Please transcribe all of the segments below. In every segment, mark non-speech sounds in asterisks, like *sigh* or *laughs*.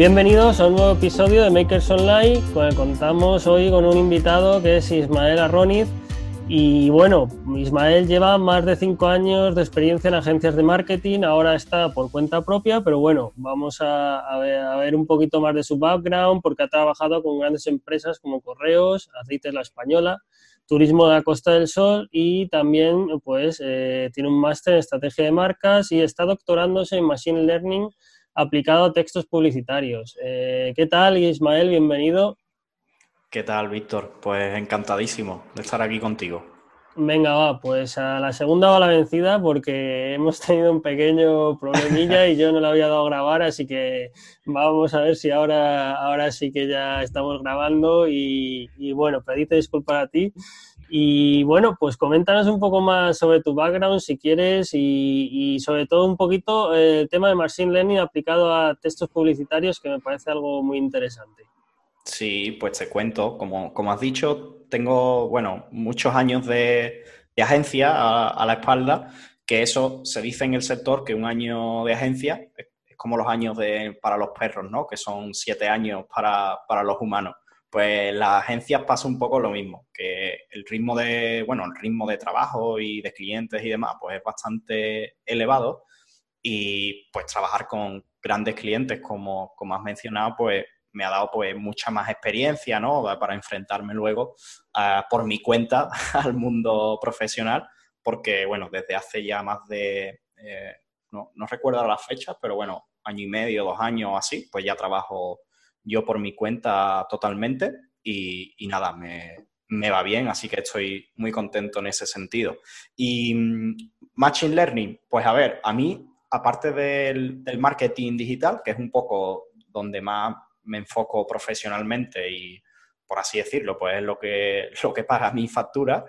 Bienvenidos a un nuevo episodio de Makers Online, con el contamos hoy con un invitado que es Ismael Arroniz. Y bueno, Ismael lleva más de cinco años de experiencia en agencias de marketing, ahora está por cuenta propia, pero bueno, vamos a, ver, un poquito más de su background porque ha trabajado con grandes empresas como Correos, Aceites La Española, Turismo de la Costa del Sol y también pues eh, tiene un máster en estrategia de marcas y está doctorándose en Machine Learning aplicado a textos publicitarios. Eh, ¿Qué tal, Ismael? Bienvenido. ¿Qué tal, Víctor? Pues encantadísimo de estar aquí contigo. Venga, va, pues a la segunda va la vencida porque hemos tenido un pequeño problemilla y yo no lo había dado a grabar, así que vamos a ver si ahora, ahora sí que ya estamos grabando y, y bueno, pedite disculpas a ti y bueno, pues coméntanos un poco más sobre tu background si quieres y, sobre todo un poquito eh, el tema de Machine Learning aplicado a textos publicitarios que me parece algo muy interesante. Sí, pues te cuento. Como, como has dicho, tengo, bueno, muchos años de, agencia a, la espalda, que eso se dice en el sector que un año de agencia es, como los años de, para los perros, ¿no? Que son siete años para, para los humanos pues las agencias pasa un poco lo mismo, que el ritmo de, bueno, el ritmo de trabajo y de clientes y demás, pues es bastante elevado y pues trabajar con grandes clientes, como, como has mencionado, pues me ha dado pues mucha más experiencia, ¿no? Para enfrentarme luego por mi cuenta *laughs* al mundo profesional, porque, bueno, desde hace ya más de, eh, no, no recuerdo las fechas, pero bueno, año y medio, dos años así, pues ya trabajo yo por mi cuenta totalmente y, nada, me, va bien, así que estoy muy contento en ese sentido. Y mm, Machine Learning, pues a ver, a mí, aparte del, marketing digital, que es un poco donde más me enfoco profesionalmente y, por así decirlo, pues es lo que, *laughs* lo que paga mi factura,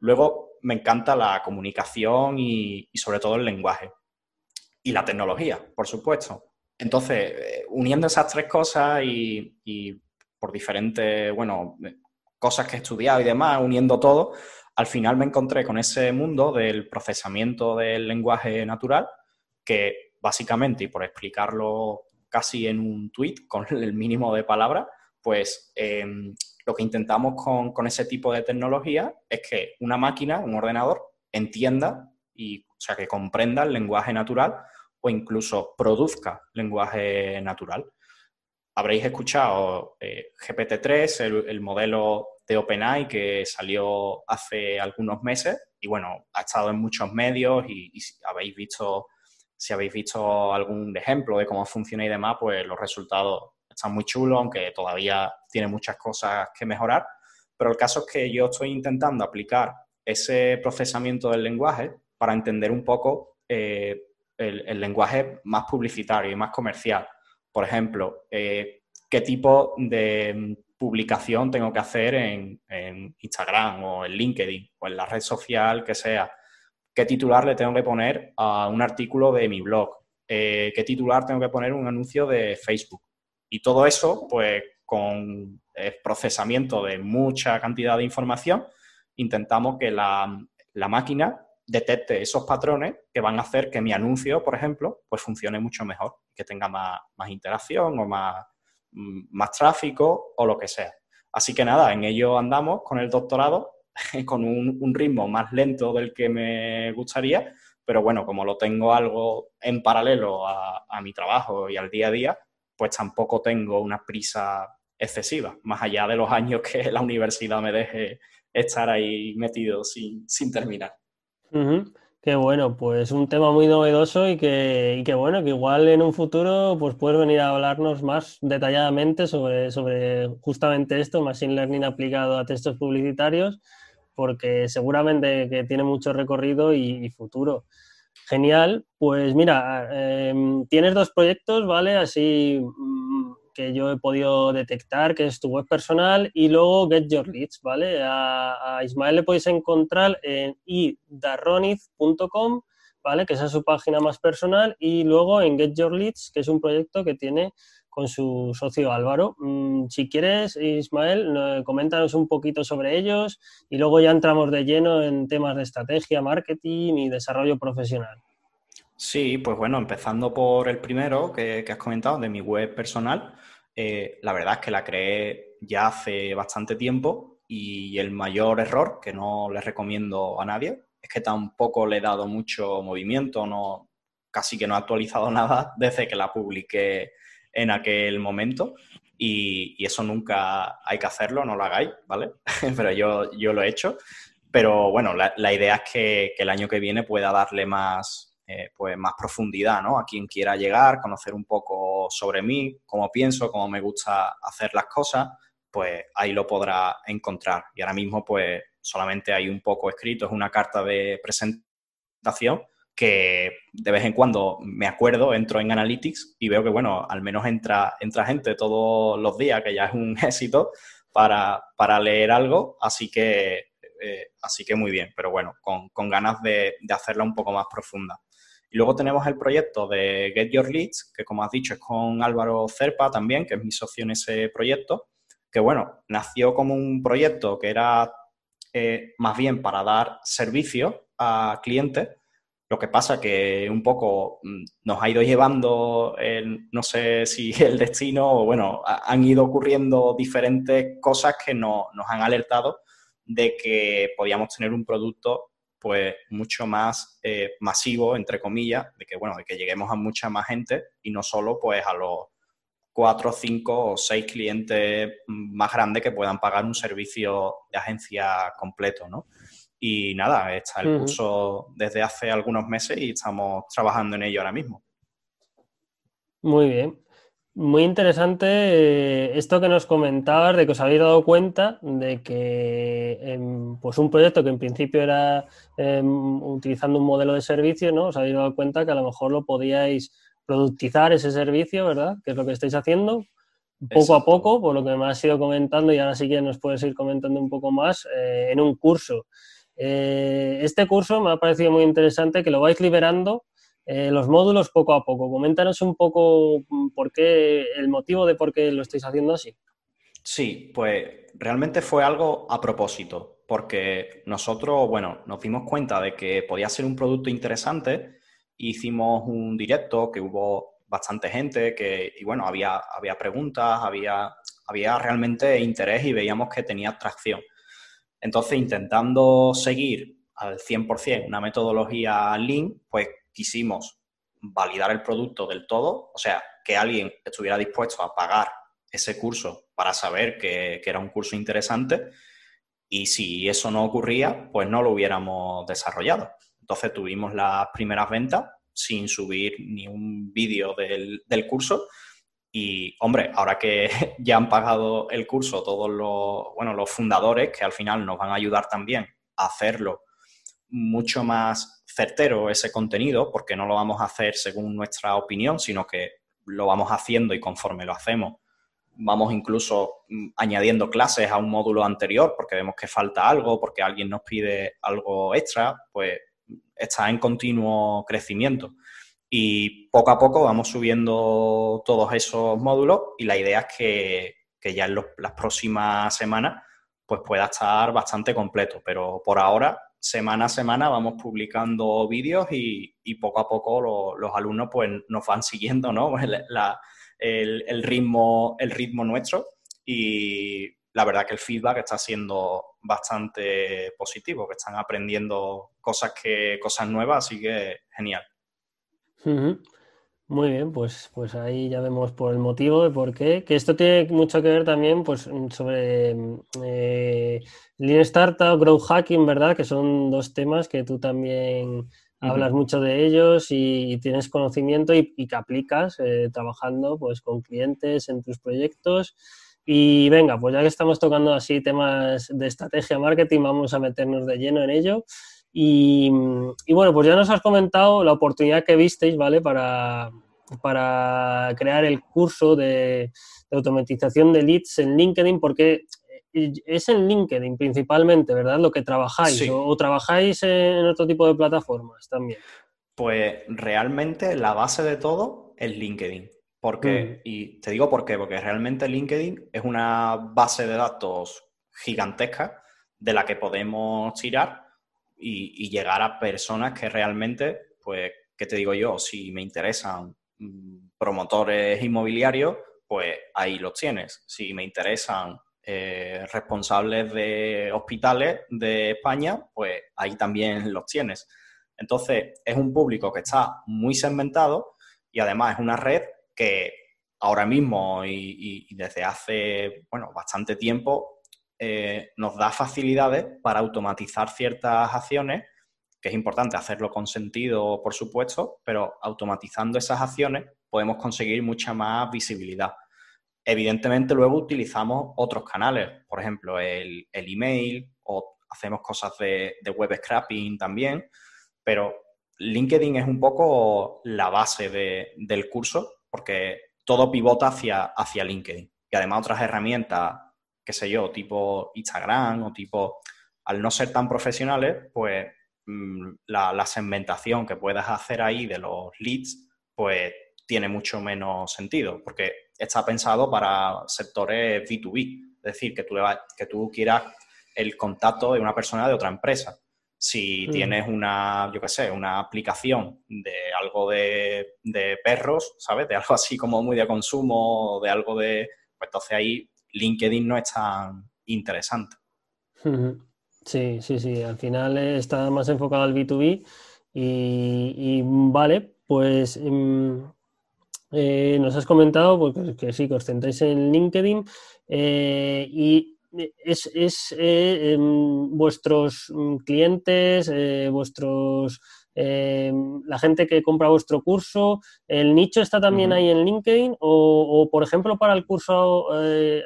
luego me encanta la comunicación y sobre todo el lenguaje. Y la tecnología, por supuesto. Entonces, eh, uniendo esas tres cosas y, por diferentes, bueno, cosas que he estudiado y demás, uniendo todo, al final me encontré con ese mundo del procesamiento del lenguaje natural, que básicamente, y por explicarlo casi en un tweet *laughs* con el mínimo de palabras, pues em, lo que intentamos con, con, ese tipo de tecnología es que una máquina, un ordenador, entienda y, o sea, que comprenda el lenguaje natural o incluso produzca lenguaje natural. Habréis escuchado eh, GPT-3, el, modelo de OpenAI que salió hace algunos meses y bueno, ha estado en muchos medios y, habéis visto, si habéis visto algún ejemplo de cómo funciona y demás, pues los resultados están muy chulos, aunque todavía tiene muchas cosas que mejorar. Pero el caso es que yo estoy intentando aplicar ese procesamiento del lenguaje para entender un poco eh, el, lenguaje más publicitario y más comercial. Por ejemplo, eh, qué tipo de publicación tengo que hacer en, Instagram o en LinkedIn o en la red social que sea. ¿Qué titular le tengo que poner a un artículo de mi blog? Eh, ¿Qué titular tengo que poner un anuncio de Facebook? Y todo eso, pues con el procesamiento de mucha cantidad de información, intentamos que la, la máquina detecte esos patrones que van a hacer que mi anuncio, por ejemplo, pues funcione mucho mejor, que tenga más, interacción o más, mm, más tráfico o lo que sea. Así que nada, en ello andamos con el doctorado, *laughs* con un, ritmo más lento del que me gustaría, pero bueno, como lo tengo algo en paralelo a, a mi trabajo y al día a día, pues tampoco tengo una prisa excesiva, más allá de los años que *laughs* la universidad me deje estar ahí metido sin, sin terminar. Qué bueno, pues un tema muy novedoso y que, bueno, que igual en un futuro pues puedes venir a hablarnos más detalladamente sobre, sobre justamente esto, Machine Learning aplicado a textos publicitarios, porque seguramente que tiene mucho recorrido y, futuro. Genial, pues mira, em, tienes dos proyectos, ¿vale? Así que yo he podido detectar, que es tu web personal, y luego Get Your Leads, ¿vale? A, Ismael le podéis encontrar en idarroniz.com, ¿vale? Que esa es su página más personal, y luego en Get Your Leads, que es un proyecto que tiene con su socio Álvaro. Mm, si quieres, Ismael, coméntanos un poquito sobre ellos y luego ya entramos de lleno en temas de estrategia, marketing y desarrollo profesional. Sí, pues bueno, empezando por el primero que, has comentado, de mi web personal, eh, la verdad es que la creé ya hace bastante tiempo y el mayor error, que no le recomiendo a nadie, es que tampoco le he dado mucho movimiento, no, casi que no he actualizado *laughs* nada desde que la publiqué en aquel momento y, eso nunca hay que hacerlo, no lo hagáis, ¿vale? *laughs* Pero yo, yo lo he hecho. Pero bueno, la, idea es que, que, el año que viene pueda darle más, eh, pues más profundidad, ¿no? A quien quiera llegar, conocer un poco sobre mí, cómo pienso, cómo me gusta hacer las cosas, pues ahí lo podrá encontrar. Y ahora mismo, pues solamente hay un poco escrito, es una carta de presentación que de vez en cuando me acuerdo, entro en Analytics y veo que, bueno, al menos entra, entra gente todos los días, que ya es un *laughs* éxito para, para leer algo, así que, eh, así que muy bien, pero bueno, con, con ganas de, de hacerla un poco más profunda. Y luego tenemos el proyecto de Get Your Leads, que como has dicho es con Álvaro Cerpa también, que es mi socio en ese proyecto, que bueno, nació como un proyecto que era eh, más bien para dar servicio a clientes. Lo que pasa que un poco mm, nos ha ido llevando, no sé si *laughs* el destino, o bueno, han ido ocurriendo diferentes cosas que nos han alertado de que podíamos tener un producto pues mucho más eh, masivo, entre comillas, de que, bueno, de que lleguemos a mucha más gente y no solo pues a los cuatro, cinco o seis clientes más grandes que puedan pagar un servicio de agencia completo, ¿no? Y nada, está el curso desde hace algunos meses y estamos trabajando en ello ahora mismo. Muy bien. Muy interesante eh, esto que nos comentabas de que os habéis dado cuenta de que em, pues un proyecto que en principio era em, utilizando un modelo de servicio, ¿no? Os habéis dado cuenta que a lo mejor lo podíais productizar ese servicio, ¿verdad? Que es lo que estáis haciendo poco a poco, por lo que me has ido comentando y ahora sí que nos puedes ir comentando un poco más eh, en un curso. Eh, este curso me ha parecido muy interesante que lo vais liberando eh, los módulos poco a poco. Coméntanos un poco mm, por qué, el motivo de por qué lo estáis haciendo así. Sí, pues realmente fue algo a propósito, porque nosotros, bueno, nos dimos cuenta de que podía ser un producto interesante, hicimos un directo que hubo bastante gente, que, y bueno, había, había preguntas, había, había realmente interés y veíamos que tenía atracción. Entonces, intentando seguir al 100% una metodología Lean, pues quisimos validar el producto del todo, o sea, que alguien estuviera dispuesto a pagar ese curso para saber que, era un curso interesante y si eso no ocurría, pues no lo hubiéramos desarrollado. Entonces tuvimos las primeras ventas sin subir ni un vídeo del, del, curso y, hombre, ahora que *laughs* ya han pagado el curso todos los, bueno, los fundadores, que al final nos van a ayudar también a hacerlo mucho más certero ese contenido, porque no lo vamos a hacer según nuestra opinión, sino que lo vamos haciendo y conforme lo hacemos, vamos incluso mm, añadiendo clases a un módulo anterior porque vemos que falta algo, porque alguien nos pide algo extra, pues está en continuo crecimiento. Y poco a poco vamos subiendo todos esos módulos y la idea es que, ya en las próximas semanas pues pueda estar bastante completo. Pero por ahora semana a semana vamos publicando vídeos y, poco a poco los alumnos pues nos van siguiendo ¿no? *laughs* el, ritmo, el ritmo nuestro y la verdad que el feedback está siendo bastante positivo, que están aprendiendo cosas, que, cosas nuevas, así que genial. Muy bien, pues, pues ahí ya vemos por el motivo de por qué. Que esto tiene mucho que ver también pues, sobre eh, Lean Startup, Growth Hacking, ¿verdad? Que son dos temas que tú también hablas mucho de ellos y, tienes conocimiento y, que aplicas eh, trabajando pues, con clientes en tus proyectos. Y venga, pues ya que estamos tocando así temas de estrategia marketing, vamos a meternos de lleno en ello. Y, bueno, pues ya nos has comentado la oportunidad que visteis, ¿vale? Para, para crear el curso de, automatización de leads en LinkedIn, porque es en LinkedIn principalmente, ¿verdad? Lo que trabajáis, o, trabajáis en otro tipo de plataformas también. Pues realmente la base de todo es LinkedIn. Porque, mm. y te digo por qué, porque realmente LinkedIn es una base de datos gigantesca de la que podemos tirar y, llegar a personas que realmente pues ¿qué te digo yo? Si me interesan mm, promotores inmobiliarios, pues ahí los tienes. Si me interesan eh, responsables de hospitales de España, pues ahí también los tienes. Entonces, es un público que está muy segmentado y además es una red que ahora mismo y, desde hace bueno, bastante tiempo eh, nos da facilidades para automatizar ciertas acciones, que es importante hacerlo con sentido, por supuesto, pero automatizando esas acciones podemos conseguir mucha más visibilidad. Evidentemente luego utilizamos otros canales, por ejemplo el, email o hacemos cosas de, web scrapping también, pero LinkedIn es un poco la base del curso porque todo pivota hacia, hacia LinkedIn. Y además otras herramientas, qué sé yo, tipo Instagram o tipo, al no ser tan profesionales, pues mm, la, la segmentación que puedas hacer ahí de los leads, pues tiene mucho menos sentido, porque está pensado para sectores B2B, es decir, que tú, que tú quieras el contacto de una persona de otra empresa. Si mm. tienes una, yo qué sé, una aplicación de algo de, perros, ¿sabes? De algo así como muy de consumo, de algo de... Pues entonces ahí LinkedIn no es tan interesante. Sí, sí, sí. Al final está más enfocado al B2B y, vale, pues... Em, eh, nos has comentado pues, que, sí, que os centráis en LinkedIn eh, y es, eh, em, vuestros mm, clientes, vuestros la gente que compra vuestro curso, ¿el nicho está también ahí en LinkedIn? O, por ejemplo, para el curso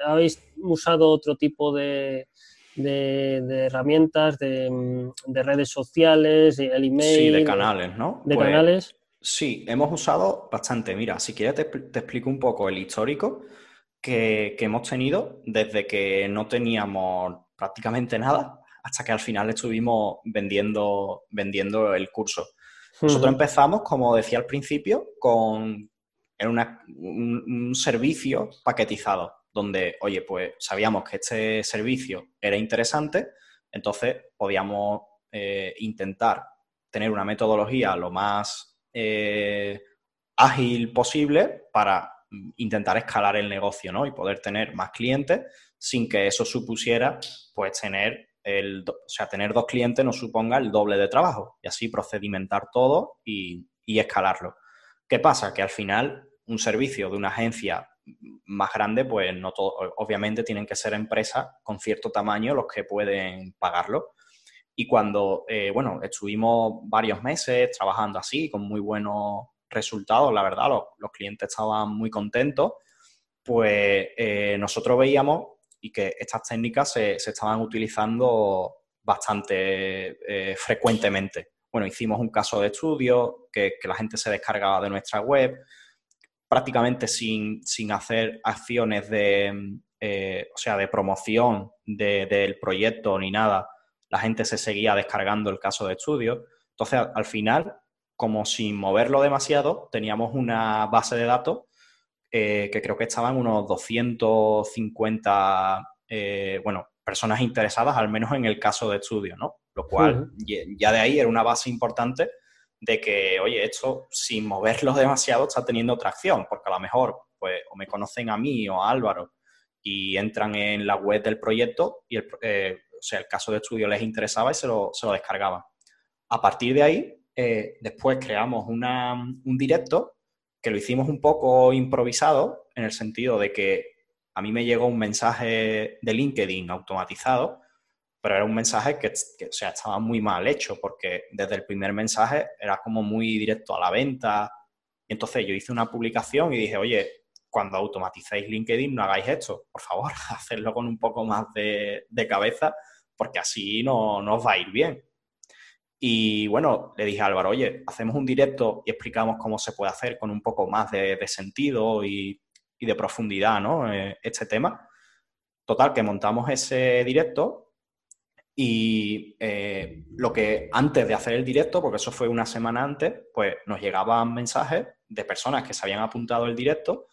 habéis usado otro tipo de, herramientas, de, mm, de, redes sociales, el email. Sí, de canales, ¿no? De pues canales. Sí, hemos usado bastante. Mira, si quieres te, explico un poco el histórico que, hemos tenido desde que no teníamos prácticamente nada hasta que al final estuvimos vendiendo, vendiendo el curso. Nosotros empezamos, como decía al principio, con un, servicio paquetizado, donde, oye, pues sabíamos que este servicio era interesante, entonces podíamos eh, intentar tener una metodología lo más eh, ágil posible para intentar escalar el negocio, ¿no? Y poder tener más clientes sin que eso supusiera, pues, tener el, o sea, tener dos clientes no suponga el doble de trabajo y así procedimentar todo y, escalarlo. ¿Qué pasa? Que al final un servicio de una agencia más grande, pues no todo, obviamente tienen que ser empresas con cierto tamaño los que pueden pagarlo. Y cuando, eh, bueno, estuvimos varios meses trabajando así, con muy buenos resultados, la verdad, los, clientes estaban muy contentos, pues eh, nosotros veíamos y que estas técnicas se, estaban utilizando bastante eh, frecuentemente. Bueno, hicimos un caso de estudio que, la gente se descargaba de nuestra web, prácticamente sin, hacer acciones de, o sea, de promoción del proyecto ni nada la gente se seguía descargando el caso de estudio. Entonces, al final, como sin moverlo demasiado, teníamos una base de datos eh, que creo que estaban unos 250, eh, bueno, personas interesadas, al menos en el caso de estudio, ¿no? Lo cual ya de ahí era una base importante de que, oye, esto sin moverlo demasiado está teniendo tracción, porque a lo mejor, pues, o me conocen a mí o a Álvaro y entran en la web del proyecto y el, eh, o sea, el caso de estudio les interesaba y se lo, se descargaban. A partir de ahí, eh, después creamos un directo que lo hicimos un poco improvisado, en el sentido de que a mí me llegó un mensaje de LinkedIn automatizado, pero era un mensaje que, o sea, estaba muy mal hecho, porque desde el primer mensaje era como muy directo a la venta. Y entonces yo hice una publicación y dije, oye, cuando automaticéis LinkedIn no hagáis esto, por favor, *laughs* hacedlo con un poco más de, de cabeza porque así no, os va a ir bien. Y bueno, le dije a Álvaro, oye, hacemos un directo y explicamos cómo se puede hacer con un poco más de, sentido y, de profundidad, ¿no? Eh, este tema. Total, que montamos ese directo y eh, lo que antes de hacer el directo, porque eso fue una semana antes, pues nos llegaban mensajes de personas que se habían apuntado el directo,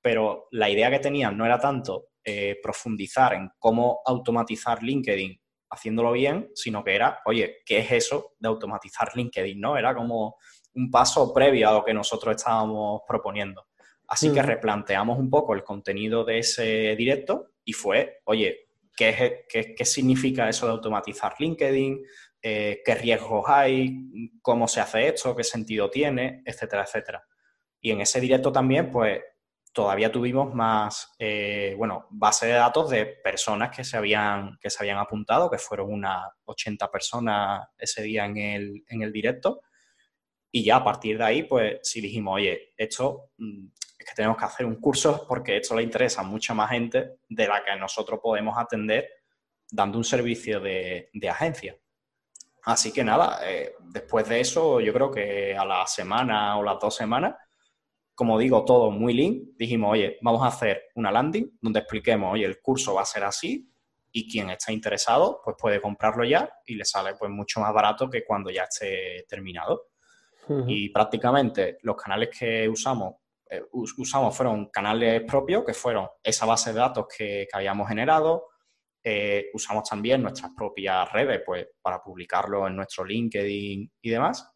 pero la idea que tenían no era tanto eh, profundizar en cómo automatizar LinkedIn haciéndolo bien, sino que era, oye, ¿qué es eso de automatizar LinkedIn? ¿no? Era como un paso previo a lo que nosotros estábamos proponiendo. Así que replanteamos un poco el contenido de ese directo y fue, oye, ¿qué, qué, significa eso de automatizar LinkedIn? Eh, ¿Qué riesgos hay? ¿Cómo se hace esto? ¿Qué sentido tiene? Etcétera, etcétera. Y en ese directo también, pues, todavía tuvimos más, eh, bueno, base de datos de personas que se habían, que se habían apuntado, que fueron unas 80 personas ese día en el, en el directo. Y ya a partir de ahí, pues sí dijimos, oye, esto mm, es que tenemos que hacer un curso porque esto le interesa a mucha más gente de la que nosotros podemos atender dando un servicio de, agencia. Así que nada, eh, después de eso, yo creo que a la semana o las dos semanas, como digo, todo muy lean, dijimos, oye, vamos a hacer una landing donde expliquemos, oye, el curso va a ser así y quien está interesado, pues puede comprarlo ya y le sale pues mucho más barato que cuando ya esté terminado. Y prácticamente los canales que usamos eh, usamos fueron canales propios, que fueron esa base de datos que, habíamos generado. Eh, usamos también nuestras propias redes pues, para publicarlo en nuestro LinkedIn y demás.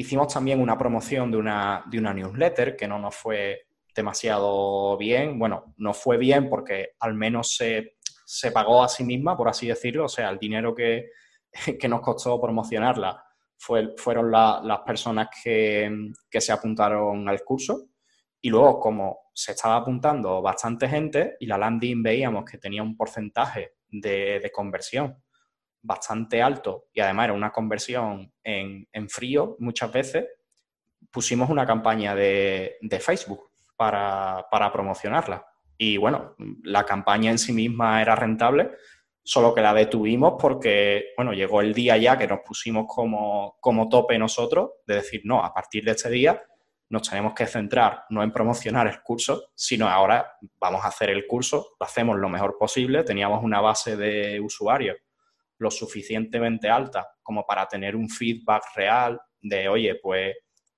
Hicimos también una promoción de una, de una newsletter que no nos fue demasiado bien. Bueno, no fue bien porque al menos se, se pagó a sí misma, por así decirlo. O sea, el dinero que, *laughs* que nos costó promocionarla fue, fueron las personas que, que, se apuntaron al curso. Y luego, como se estaba apuntando bastante gente y la landing veíamos que tenía un porcentaje de, conversión bastante alto y además era una conversión en, frío muchas veces, pusimos una campaña de, Facebook para, promocionarla. Y bueno, la campaña en sí misma era rentable, solo que la detuvimos porque, bueno, llegó el día ya que nos pusimos como, como tope nosotros de decir, no, a partir de este día nos tenemos que centrar no en promocionar el curso, sino ahora vamos a hacer el curso, lo hacemos lo mejor posible, teníamos una base de usuarios lo suficientemente alta como para tener un feedback real de, oye, pues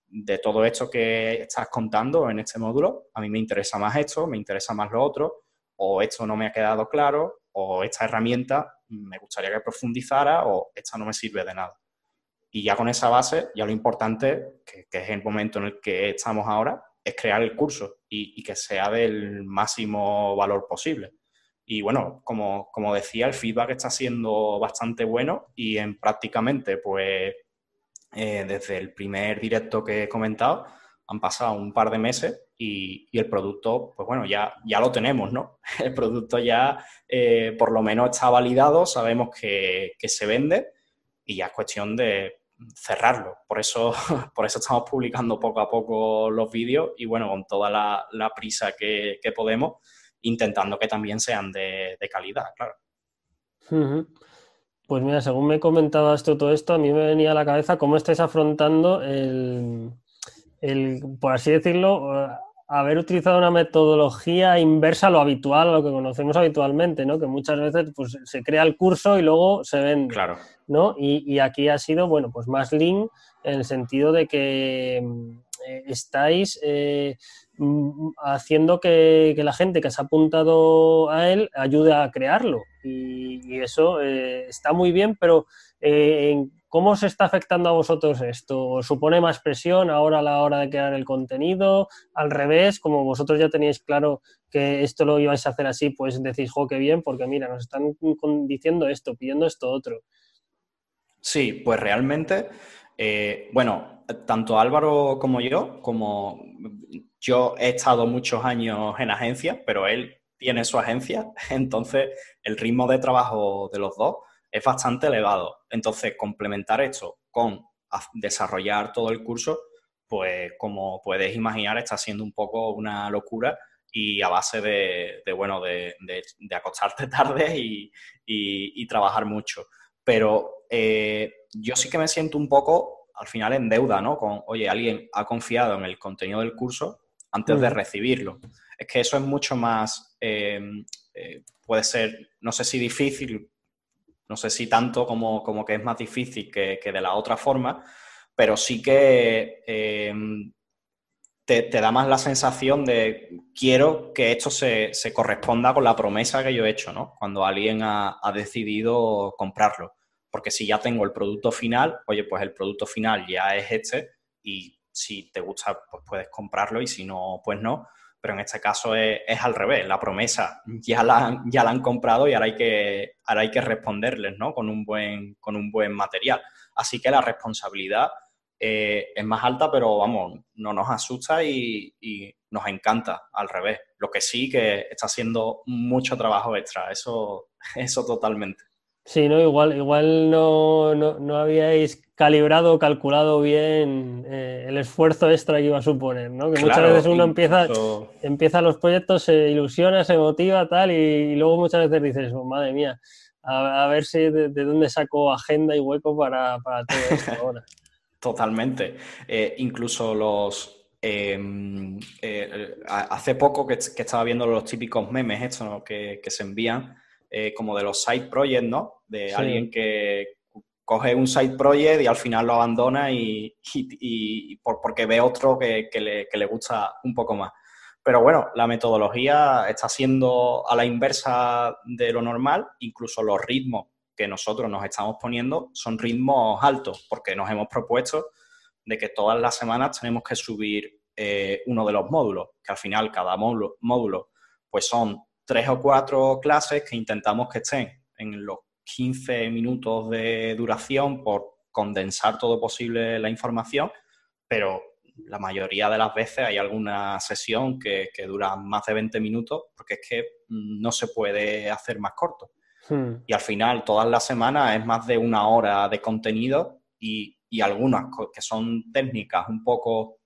de todo esto que estás contando en este módulo, a mí me interesa más esto, me interesa más lo otro, o esto no me ha quedado claro, o esta herramienta me gustaría que profundizara, o esta no me sirve de nada. Y ya con esa base, ya lo importante, que, es el momento en el que estamos ahora, es crear el curso y, que sea del máximo valor posible. Y bueno, como, como, decía, el feedback está siendo bastante bueno y en prácticamente, pues, eh, desde el primer directo que he comentado, han pasado un par de meses y, el producto, pues bueno, ya, ya lo tenemos, ¿no? *laughs* El producto ya eh, por lo menos está validado, sabemos que, que se vende y ya es cuestión de cerrarlo. Por eso, *laughs* por eso estamos publicando poco a poco los vídeos y bueno, con toda la, prisa que, podemos, intentando que también sean de, calidad, claro. Pues mira, según me comentabas todo esto, a mí me venía a la cabeza cómo estáis afrontando el, el por así decirlo, haber utilizado una metodología inversa a lo habitual, a lo que conocemos habitualmente, ¿no? Que muchas veces pues, se crea el curso y luego se vende. Claro. ¿no? Y, aquí ha sido, bueno, pues más lean en el sentido de que mm, eh, estáis eh, mm, haciendo que, la gente que se ha apuntado a él ayude a crearlo. Y, eso eh, está muy bien, pero ¿Cómo se está afectando a vosotros esto? ¿Supone más presión ahora a la hora de crear el contenido? Al revés, como vosotros ya teníais claro que esto lo ibais a hacer así, pues decís, jo, qué bien, porque mira, nos están diciendo esto, pidiendo esto otro. Sí, pues realmente, eh, bueno, tanto Álvaro como yo, como yo he estado muchos años en agencia, pero él tiene su agencia, *laughs* entonces el ritmo de trabajo de los dos es bastante elevado. Entonces, complementar esto con desarrollar todo el curso, pues como puedes imaginar, está siendo un poco una locura y a base de, bueno, de, acostarte *laughs* tarde y, trabajar mucho. Pero eh, yo sí que me siento un poco, al final, en deuda, ¿no? Con, oye, alguien ha confiado en el contenido del curso antes de recibirlo. Es que eso es mucho más, eh, eh, puede ser, no sé si difícil, no sé si tanto como, como que es más difícil que, de la otra forma, pero sí que eh, te, da más la sensación de quiero que esto se, corresponda con la promesa que yo he hecho, ¿no? Cuando alguien ha, decidido comprarlo. Porque si ya tengo el producto final, oye, pues el producto final ya es este y si te gusta, pues puedes comprarlo y si no, pues no. Pero en este caso es, al revés, la promesa ya la, ya la han comprado y ahora hay que, ahora hay que responderles ¿no? con, un buen, con un buen material. Así que la responsabilidad eh, es más alta, pero vamos, no nos asusta y, nos encanta al revés. Lo que sí que está haciendo mucho trabajo extra, eso, *laughs* eso totalmente. Sí, no, igual, igual no, no, habíais calibrado, calculado bien eh, el esfuerzo extra que iba a suponer, ¿no? Que muchas veces uno empieza, empieza los proyectos, se ilusiona, se motiva, tal, y, luego muchas veces dices, oh, madre mía, a, ver si de, dónde saco agenda y hueco para, para todo esto ahora. *laughs* Totalmente. Eh, incluso los. Em, eh, hace poco que, estaba viendo los típicos memes estos que, se envían, eh, como de los side projects, ¿no? De alguien que coge un side project y al final lo abandona y, porque ve otro que, le, que le gusta un poco más. Pero bueno, la metodología está siendo a la inversa de lo normal, incluso los ritmos que nosotros nos estamos poniendo son ritmos altos, porque nos hemos propuesto de que todas las semanas tenemos que subir eh, uno de los módulos, que al final cada módulo, módulo pues son tres o cuatro clases que intentamos que estén en los 15 minutos de duración por condensar todo posible la información, pero la mayoría de las veces hay alguna sesión que, que dura más de 20 minutos porque es que no se puede hacer más corto. Hmm. Y al final, todas las semanas es más de una hora de contenido y, algunas que son técnicas un poco...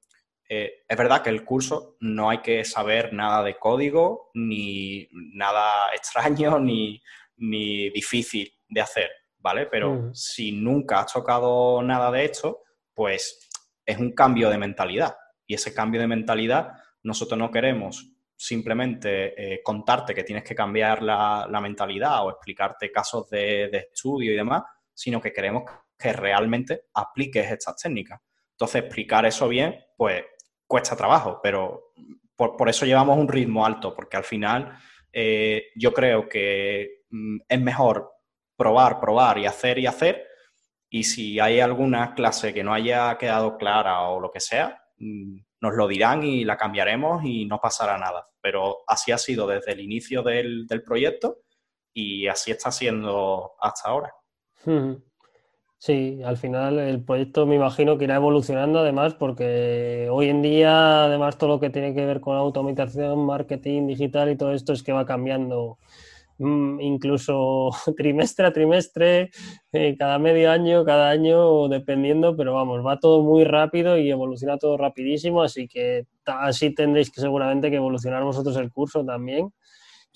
Eh, es verdad que el curso no hay que saber nada de código, ni nada *laughs* extraño, ni, difícil de hacer, ¿vale? Pero hmm. si nunca has tocado nada de esto, pues es un cambio de mentalidad. Y ese cambio de mentalidad nosotros no queremos simplemente eh, contarte que tienes que cambiar la, mentalidad o explicarte casos de, estudio y demás, sino que queremos que realmente apliques estas técnicas. Entonces, explicar eso bien, pues cuesta trabajo, pero por, eso llevamos un ritmo alto, porque al final eh, yo creo que mm, es mejor probar, probar y hacer y hacer. Y si hay alguna clase que no haya quedado clara o lo que sea, mm, nos lo dirán y la cambiaremos y no pasará nada. Pero así ha sido desde el inicio del, proyecto y así está siendo hasta ahora. Sí, al final el proyecto me imagino que irá evolucionando además porque hoy en día además todo lo que tiene que ver con automatización, marketing digital y todo esto es que va cambiando Mm, incluso *laughs* trimestre a trimestre, eh, cada medio año, cada año, dependiendo, pero vamos, va todo muy rápido y evoluciona todo rapidísimo, así que así tendréis que seguramente que evolucionar vosotros el curso también.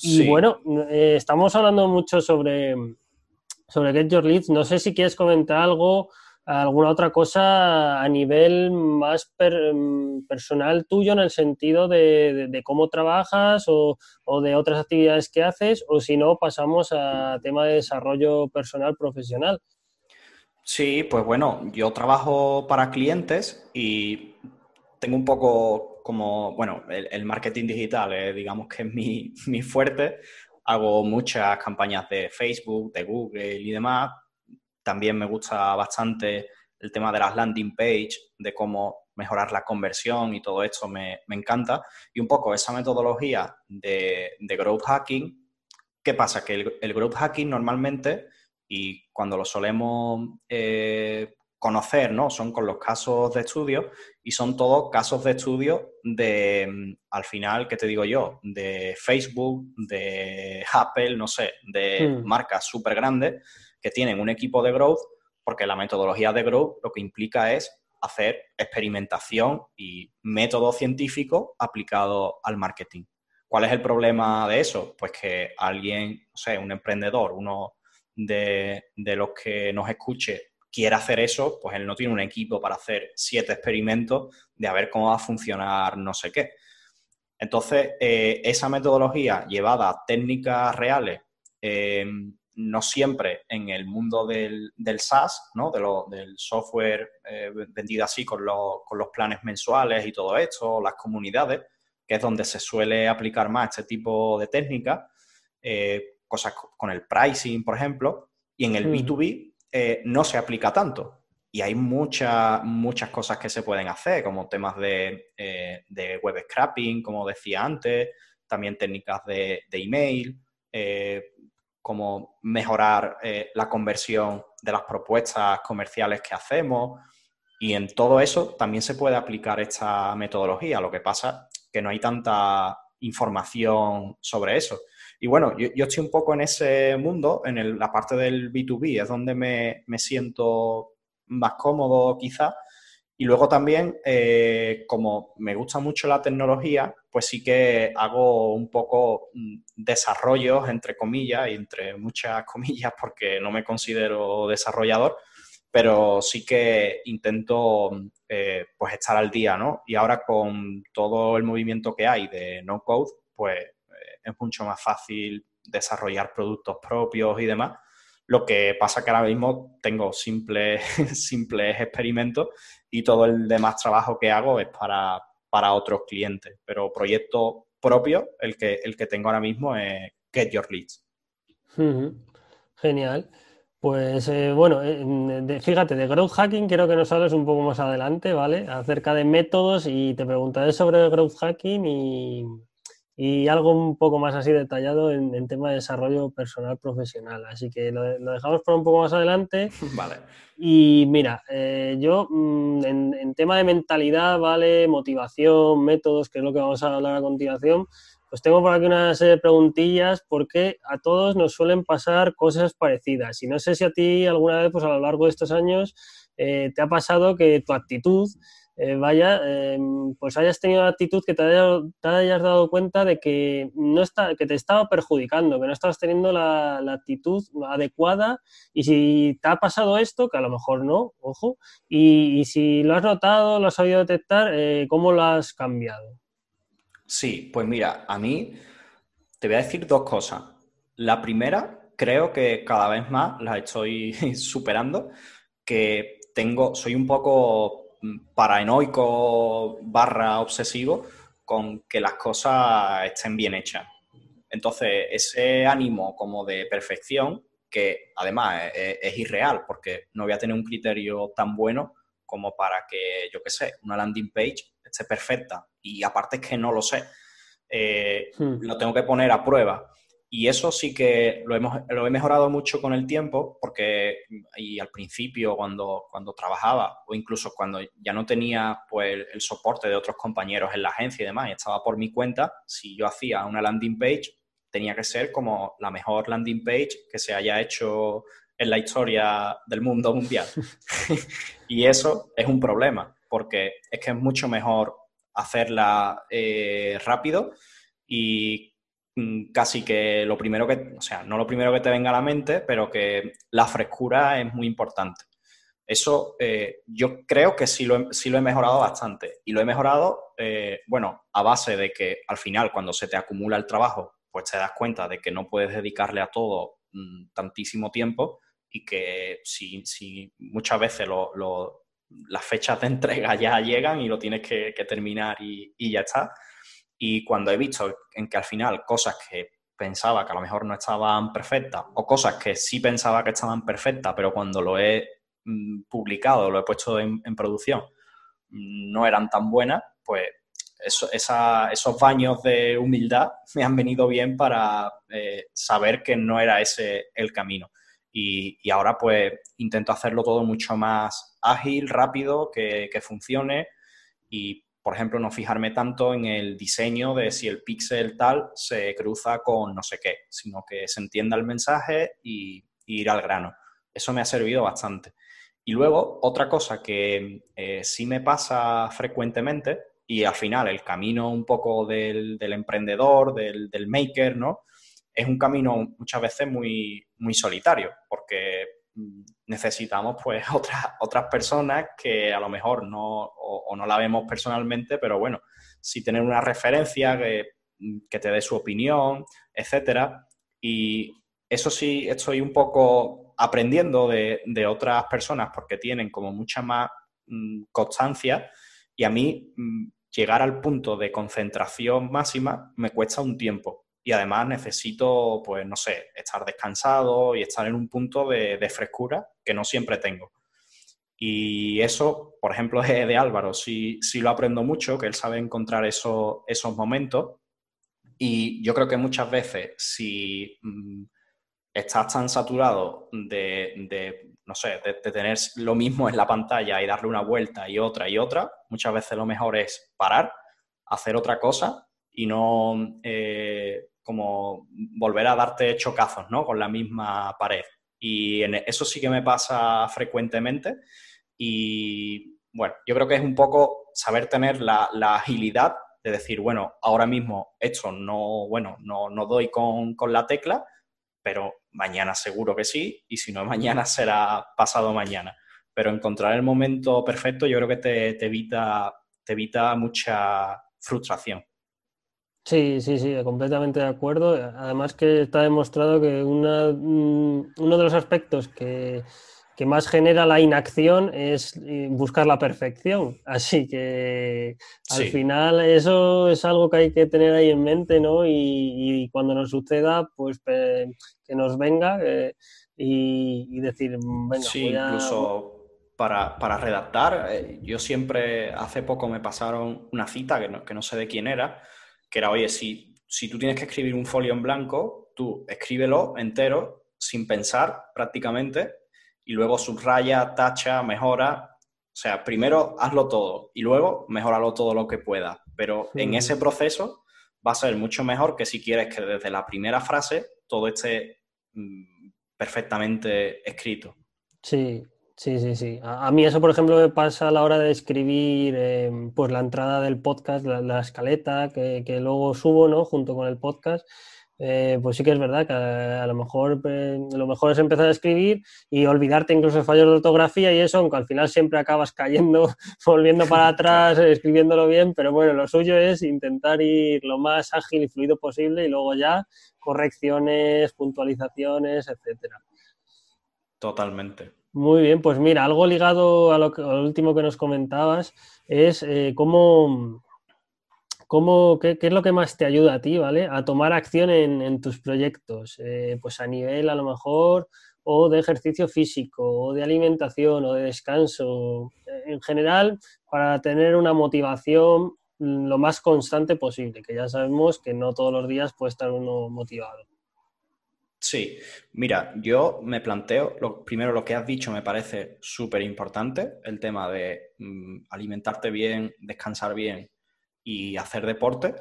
Y bueno, eh, estamos hablando mucho sobre, sobre Get Your Leads, no sé si quieres comentar algo alguna otra cosa a nivel más mm, personal tuyo en el sentido de, cómo trabajas o, de otras actividades que haces o si no pasamos a tema de desarrollo personal profesional. Sí, pues bueno, yo trabajo para clientes y tengo un poco como, bueno, el, marketing digital, eh, digamos que es mi, *laughs* mi fuerte. Hago muchas campañas de Facebook, de Google y demás, también me gusta bastante el tema de las landing page, de cómo mejorar la conversión y todo esto me, encanta. Y un poco esa metodología de, growth hacking, ¿qué pasa? Que el, growth hacking normalmente, y cuando lo solemos eh, conocer, ¿no? Son con los casos de estudio y son todos casos de estudio de, al final, ¿qué te digo yo? De Facebook, de Apple, no sé, de hmm. marcas súper grandes que tienen un equipo de growth, porque la metodología de growth lo que implica es hacer experimentación y método científico aplicado al marketing. ¿Cuál es el problema de eso? Pues que alguien, no sé, un emprendedor, uno de, los que nos escuche, quiere hacer eso, pues él no tiene un equipo para hacer siete experimentos de a ver cómo va a funcionar no sé qué. Entonces, eh, esa metodología llevada a técnicas reales, eh, no siempre en el mundo del, SaaS, ¿no? del software eh, vendido así con, con, los planes mensuales y todo esto, las comunidades, que es donde se suele aplicar más este tipo de técnicas, eh, cosas con el pricing, por ejemplo, y en el B2B eh, no se aplica tanto. y hay muchas, muchas cosas que se pueden hacer, como temas de, eh, web scrapping, como decía antes, también técnicas de, email, eh, como mejorar la conversión de las propuestas comerciales que hacemos. Y en todo eso también se puede aplicar esta metodología. Lo que pasa que no hay tanta información sobre eso. Y bueno, yo, estoy un poco en ese mundo, en la parte del B2B, es donde me, me siento más cómodo quizá. Y luego también, eh, como me gusta mucho la tecnología, pues sí que hago un poco mm, desarrollos, entre comillas, y entre muchas *laughs* comillas, porque no me considero desarrollador, pero sí que intento eh, pues estar al día, ¿no? Y ahora con todo el movimiento que hay de no code, pues es mucho más fácil desarrollar productos propios y demás. Lo que pasa que ahora mismo tengo simples, *laughs* simples experimentos y todo el demás trabajo que hago es para, para otros clientes. Pero proyecto propio, el que, el que tengo ahora mismo es Get Your Leads. Genial. Pues eh, bueno, eh, fíjate, de growth hacking quiero que nos hables un poco más adelante, ¿vale? Acerca de métodos y te preguntaré sobre growth hacking y, y algo un poco más así detallado en, tema de desarrollo personal profesional. Así que lo, dejamos por un poco más adelante. *laughs* Vale. Y mira, eh, yo mm, en, tema de mentalidad, ¿vale? Motivación, métodos, que es lo que vamos a hablar a continuación, pues tengo por aquí una serie de preguntillas porque a todos nos suelen pasar cosas parecidas. Y no sé si a ti alguna vez, pues a lo largo de estos años, eh, te ha pasado que tu actitud eh, vaya, em, pues hayas tenido la actitud que te, hayas dado cuenta de que, no está, que te estaba perjudicando, que no estabas teniendo la, actitud adecuada y si te ha pasado esto, que a lo mejor no, ojo, y, si lo has notado, lo has sabido detectar, eh, ¿cómo lo has cambiado? Sí, pues mira, a mí te voy a decir dos cosas. La primera, creo que cada vez más la estoy *laughs* superando, que tengo, soy un poco paranoico barra obsesivo con que las cosas estén bien hechas. Entonces, ese ánimo como de perfección, que además es, irreal, porque no voy a tener un criterio tan bueno como para que, yo qué sé, una landing page esté perfecta. Y aparte es que no lo sé. Eh, hmm. Lo tengo que poner a prueba. Y eso sí que lo, hemos, lo he mejorado mucho con el tiempo, porque y al principio cuando, cuando trabajaba, o incluso cuando ya no tenía pues, el, soporte de otros compañeros en la agencia y demás, y estaba por mi cuenta, si yo hacía una landing page, tenía que ser como la mejor landing page que se haya hecho en la historia del mundo mundial. *laughs* y eso es un problema, porque es que es mucho mejor hacerla eh, rápido y casi que lo primero que, o sea, no lo primero que te venga a la mente, pero que la frescura es muy importante. Eso eh, yo creo que sí lo, he, sí lo he mejorado bastante. Y lo he mejorado, eh, bueno, a base de que al final, cuando se te acumula el trabajo, pues te das cuenta de que no puedes dedicarle a todo mm, tantísimo tiempo y que si, si muchas veces las fechas de entrega *laughs* ya llegan y lo tienes que, terminar y, y ya está y cuando he visto en que al final cosas que pensaba que a lo mejor no estaban perfectas o cosas que sí pensaba que estaban perfectas, pero cuando lo he mm, publicado, lo he puesto en, producción, mm, no eran tan buenas, pues esos baños de humildad *laughs* me han venido bien para eh, saber que no era ese el camino. Y, ahora pues intento hacerlo todo mucho más ágil, rápido, que, que funcione y por ejemplo, no fijarme tanto en el diseño de si el píxel tal se cruza con no sé qué, sino que se entienda el mensaje y, ir al grano. Eso me ha servido bastante. Y luego, otra cosa que eh, sí me pasa frecuentemente, y al final el camino un poco del, emprendedor, del, del, maker, ¿no? Es un camino muchas veces muy, muy solitario, porque necesitamos pues *laughs* otras, otras personas que a lo mejor no, o, no la vemos personalmente, pero bueno, si tener una referencia que, te dé su opinión, etcétera. Y eso sí estoy un poco aprendiendo de, otras personas porque tienen como mucha más mm, constancia y a mí mm, llegar al punto de concentración máxima me cuesta un tiempo y además necesito, pues no sé, estar descansado y estar en un punto de, frescura que no siempre tengo. Y eso, por ejemplo, de, de Álvaro, sí, sí, lo aprendo mucho, que él sabe encontrar eso, esos momentos. Y yo creo que muchas veces, si mm, estás tan saturado de, no sé, de, tener lo mismo en la pantalla y darle una vuelta y otra y otra, muchas veces lo mejor es parar, hacer otra cosa y no eh, como volver a darte chocazos, ¿no? Con la misma pared. Y en eso sí que me pasa frecuentemente. Y bueno, yo creo que es un poco saber tener la, agilidad de decir, bueno, ahora mismo esto no, bueno, no, no doy con, con la tecla, pero mañana seguro que sí, y si no *laughs* mañana será pasado mañana. Pero encontrar el momento perfecto yo creo que te, evita, te evita mucha frustración. Sí, sí, sí, completamente de acuerdo. Además que está demostrado que una, mm, uno de los aspectos que, que más genera la inacción es eh, buscar la perfección. *laughs* Así que al final eso es algo que hay que tener ahí en mente, ¿no? Y, cuando nos suceda, pues que nos venga eh, y, decir, venga, sí, incluso para, redactar, eh, yo siempre, hace poco me pasaron una cita que no, que no sé de quién era, que era, oye, si, si tú tienes que escribir un folio en blanco, tú escríbelo entero sin pensar prácticamente y luego subraya, tacha, mejora. O sea, primero hazlo todo y luego mejoralo todo lo que pueda. Pero en ese proceso va a ser mucho mejor que si quieres que desde la primera frase todo esté mm, perfectamente escrito. Sí, sí, sí, sí. A, mí eso, por ejemplo, me pasa a la hora de escribir em, pues la entrada del podcast, la, escaleta que, que, luego subo, ¿no? Junto con el podcast. Eh, pues sí que es verdad que a, lo mejor eh, lo mejor es empezar a escribir y olvidarte incluso de fallos de ortografía y eso, aunque al final siempre acabas cayendo, *laughs* volviendo para *laughs* atrás, escribiéndolo bien, pero bueno, lo suyo es intentar ir lo más ágil y fluido posible y luego ya correcciones, puntualizaciones, etcétera. Totalmente. Muy bien, pues mira, algo ligado a lo, último que nos comentabas es eh, cómo ¿Cómo, qué, es lo que más te ayuda a ti, ¿vale? A tomar acción en, tus proyectos, eh, pues a nivel a lo mejor o de ejercicio físico, o de alimentación, o de descanso, en general, para tener una motivación lo más constante posible, que ya sabemos que no todos los días puede estar uno motivado. Sí, mira, yo me planteo, lo, primero lo que has dicho me parece súper importante, el tema de mm, alimentarte bien, descansar bien y hacer deporte,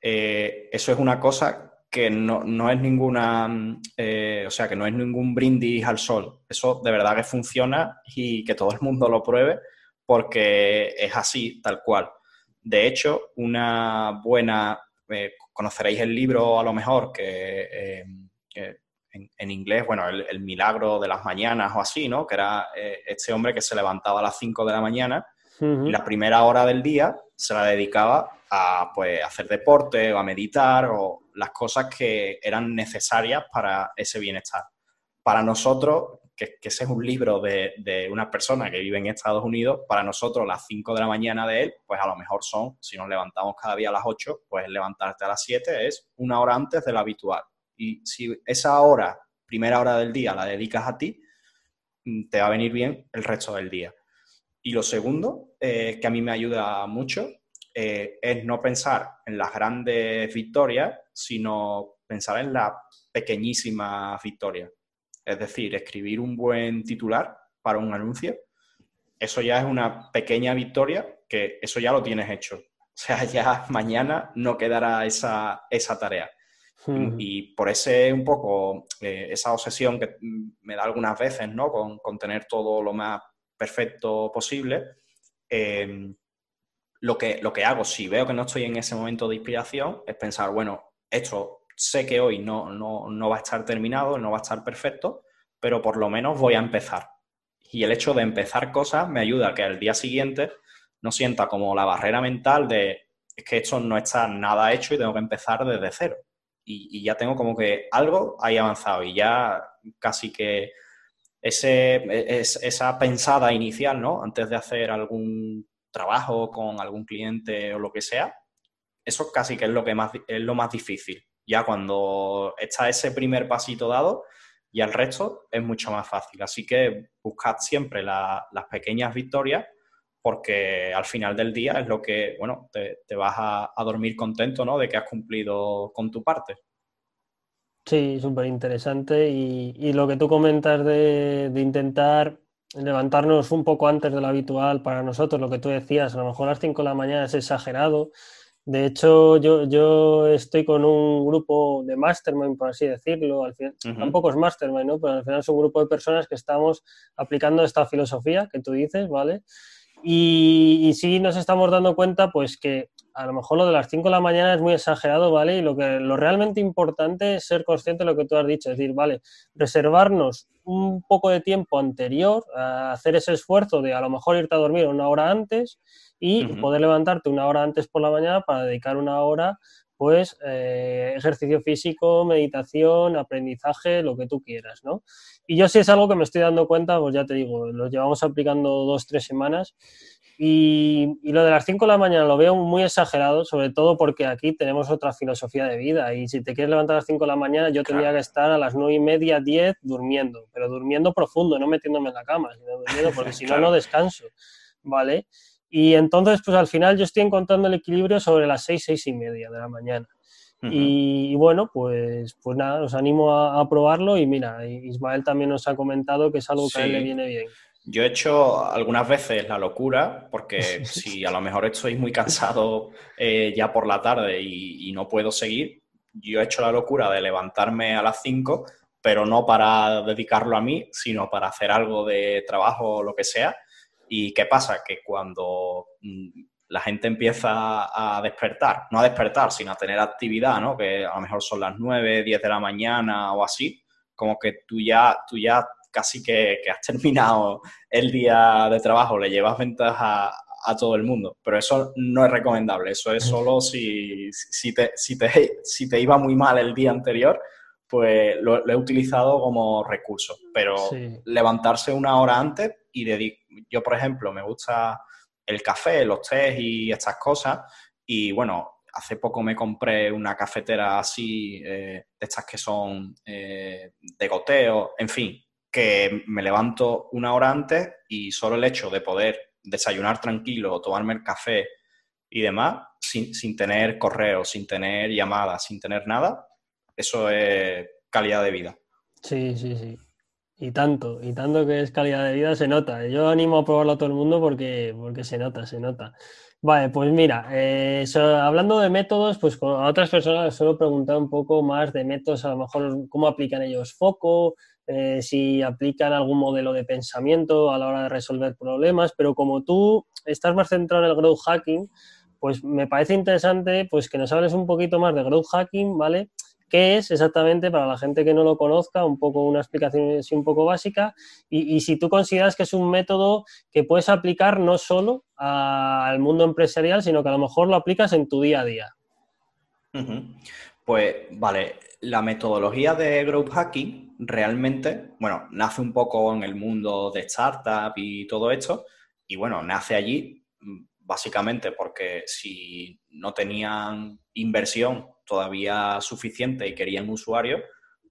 eh, eso es una cosa que no, es ninguna, eh, o sea, que no es ningún brindis al sol. Eso de verdad que funciona y que todo el mundo lo pruebe porque es así, tal cual. De hecho, una buena, eh, conoceréis el libro a lo mejor que, en, inglés, bueno, el, milagro de las mañanas o así, ¿no? Que era este hombre que se levantaba a las 5 de la mañana y la primera hora del día se la dedicaba a pues, hacer deporte o a meditar o las cosas que eran necesarias para ese bienestar. Para nosotros, que, ese es un libro de, una persona que vive en Estados Unidos, para nosotros las 5 de la mañana de él, pues a lo mejor son, si nos levantamos cada día a las 8, pues levantarte a las 7 es una hora antes de lo habitual. Y si esa hora, primera hora del día, la dedicas a ti, mm, te va a venir bien el resto del día. Y lo segundo, eh, que a mí me ayuda mucho, eh, es no pensar en las grandes victorias, sino pensar en la pequeñísima victoria. Es decir, escribir un buen titular para un anuncio, eso ya es una pequeña victoria que eso ya lo tienes hecho. *laughs* O sea, ya mañana no quedará esa, tarea. Y por ese un poco, eh, esa obsesión que me da algunas veces, ¿no? Con, con tener todo lo más perfecto posible, em, lo, que, lo que hago si veo que no estoy en ese momento de inspiración es pensar, bueno, esto sé que hoy no, no, va a estar terminado, no va a estar perfecto, pero por lo menos voy a empezar. Y el hecho de empezar cosas me ayuda a que al día siguiente no sienta como la barrera mental de es que esto no está nada hecho y tengo que empezar desde cero. Y, ya tengo como que algo ahí avanzado y ya casi que ese, esa pensada inicial, ¿no? Antes de hacer algún trabajo con algún cliente o lo que sea, eso casi que es lo, que más, es lo más difícil. Ya cuando está ese primer pasito dado, y el resto es mucho más fácil. Así que buscad siempre las pequeñas victorias porque al final del día es lo que, bueno, te, vas a, dormir contento, ¿no? De que has cumplido con tu parte. Sí, súper interesante. Y, lo que tú comentas de, de, intentar levantarnos un poco antes de lo habitual para nosotros, lo que tú decías, a lo mejor a las 5 de la mañana es exagerado. De hecho, yo, yo estoy con un grupo de mastermind, por así decirlo. Al final, Tampoco es mastermind, ¿no? Pero al final es un grupo de personas que estamos aplicando esta filosofía que tú dices, ¿vale? Y, y sí nos estamos dando cuenta, pues que a lo mejor lo de las 5 de la mañana es muy exagerado, ¿vale? Y lo, que, lo realmente importante es ser consciente de lo que tú has dicho, es decir, ¿vale? Reservarnos un poco de tiempo anterior a hacer ese esfuerzo de a lo mejor irte a dormir una hora antes y poder levantarte una hora antes por la mañana para dedicar una hora pues eh, ejercicio físico, meditación, aprendizaje, lo que tú quieras, ¿no? Y yo sí es algo que me estoy dando cuenta, pues ya te digo, lo llevamos aplicando dos, tres semanas y, lo de las 5 de la mañana lo veo muy exagerado, sobre todo porque aquí tenemos otra filosofía de vida y si te quieres levantar a las 5 de la mañana yo tendría que estar a las 9 y media, 10 durmiendo, pero durmiendo profundo, no metiéndome en la cama, sino durmiendo porque *laughs* si no, no descanso, ¿vale? Y entonces, pues al final yo estoy encontrando el equilibrio sobre las seis, seis y media de la mañana. y, bueno, pues, pues nada, os animo a, probarlo y mira, Ismael también nos ha comentado que es algo que a él le viene bien. Yo he hecho algunas veces la locura, porque *laughs* si a lo mejor estoy muy cansado eh, ya por la tarde y, y, no puedo seguir, yo he hecho la locura de levantarme a las 5, pero no para dedicarlo a mí, sino para hacer algo de trabajo o lo que sea ¿Y qué pasa? Que cuando mm, la gente empieza a despertar, no a despertar, sino a tener actividad, ¿no? Que a lo mejor son las 9, 10 de la mañana o así, como que tú ya, tú ya casi que, has *laughs* terminado el día de trabajo, le llevas ventaja a, todo el mundo. Pero eso no es recomendable, eso es solo si, si, te, si, te, si te iba muy mal el día anterior, pues lo, he utilizado como recurso. Pero levantarse una hora antes y dedicar yo, por ejemplo, me gusta el café, los tés y estas cosas. Y bueno, hace poco me compré una cafetera así, eh, de estas que son eh, de goteo, en fin, que me levanto una hora antes y solo el hecho de poder desayunar tranquilo, tomarme el café y demás, sin, sin tener correo, sin tener llamadas, sin tener nada, eso es calidad de vida. Sí, sí, sí. Y tanto, y tanto que es calidad de vida se nota. Yo animo a probarlo a todo el mundo porque, porque se nota, se nota. Vale, pues mira, eh, hablando de métodos, pues a otras personas les suelo preguntar un poco más de métodos, a lo mejor cómo aplican ellos foco, eh, si aplican algún modelo de pensamiento a la hora de resolver problemas, pero como tú estás más centrado en el growth hacking, pues me parece interesante pues que nos hables un poquito más de growth hacking, ¿vale? Qué es exactamente para la gente que no lo conozca, un poco una explicación así un poco básica, y, si tú consideras que es un método que puedes aplicar no solo al mundo empresarial, sino que a lo mejor lo aplicas en tu día a día. Pues vale, la metodología de growth hacking realmente, bueno, nace un poco en el mundo de startup y todo esto, y bueno, nace allí mm, básicamente porque si no tenían inversión todavía suficiente y querían usuarios,